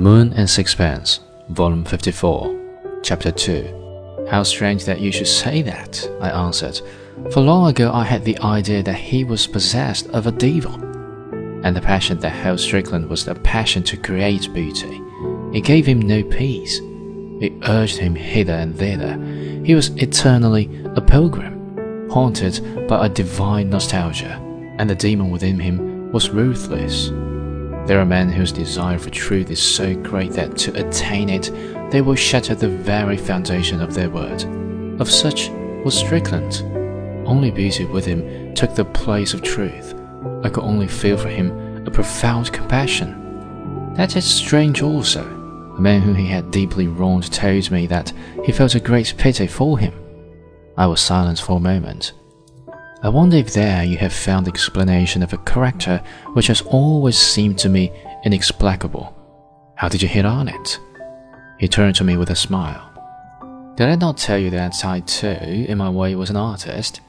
Moon and Sixpence, Volume 54, Chapter 2. How strange that you should say that, I answered, for long ago I had the idea that he was possessed of a devil. And the passion that held Strickland was the passion to create beauty. It gave him no peace. It urged him hither and thither. He was eternally a pilgrim, haunted by a divine nostalgia, and the demon within him was ruthless. There are men whose desire for truth is so great that to attain it, they will shatter the very foundation of their word. Of such was Strickland. Only beauty with him took the place of truth. I could only feel for him a profound compassion. That is strange also. A man whom he had deeply wronged told me that he felt a great pity for him. I was silent for a moment. I wonder if there you have found the explanation of a character which has always seemed to me inexplicable. How did you hit on it? He turned to me with a smile. Did I not tell you that I too, in my way, was an artist?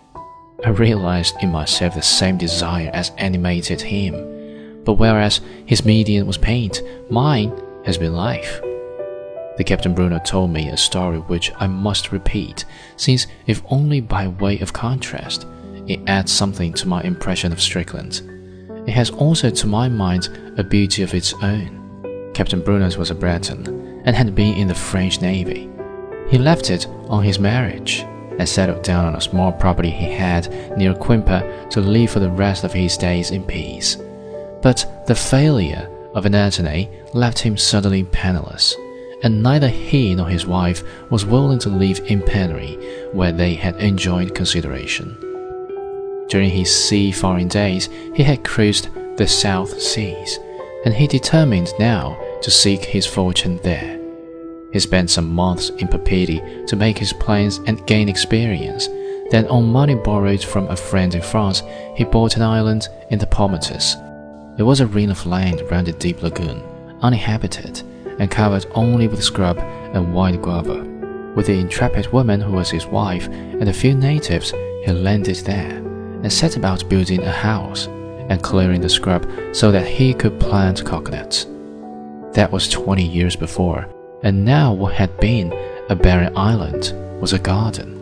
I realized in myself the same desire as animated him, but whereas his medium was paint, mine has been life. The Captain Brunot told me a story which I must repeat, since, if only by way of contrast, it adds something to my impression of Strickland. It has also, to my mind, a beauty of its own. Captain Brunos was a Breton and had been in the French Navy. He left it on his marriage and settled down on a small property he had near Quimper to live for the rest of his days in peace. But the failure of an attorney left him suddenly penniless, and neither he nor his wife was willing to live in penury where they had enjoyed consideration. During his seafaring days, he had cruised the South Seas, and he determined now to seek his fortune there. He spent some months in Papeete to make his plans and gain experience. Then, on money borrowed from a friend in France, he bought an island in the Paumotus. It was a ring of land round a deep lagoon, uninhabited, and covered only with scrub and wild guava. With the intrepid woman who was his wife and a few natives, he landed there and set about building a house and clearing the scrub so that he could plant coconuts. That was 20 years before, and now what had been a barren island was a garden.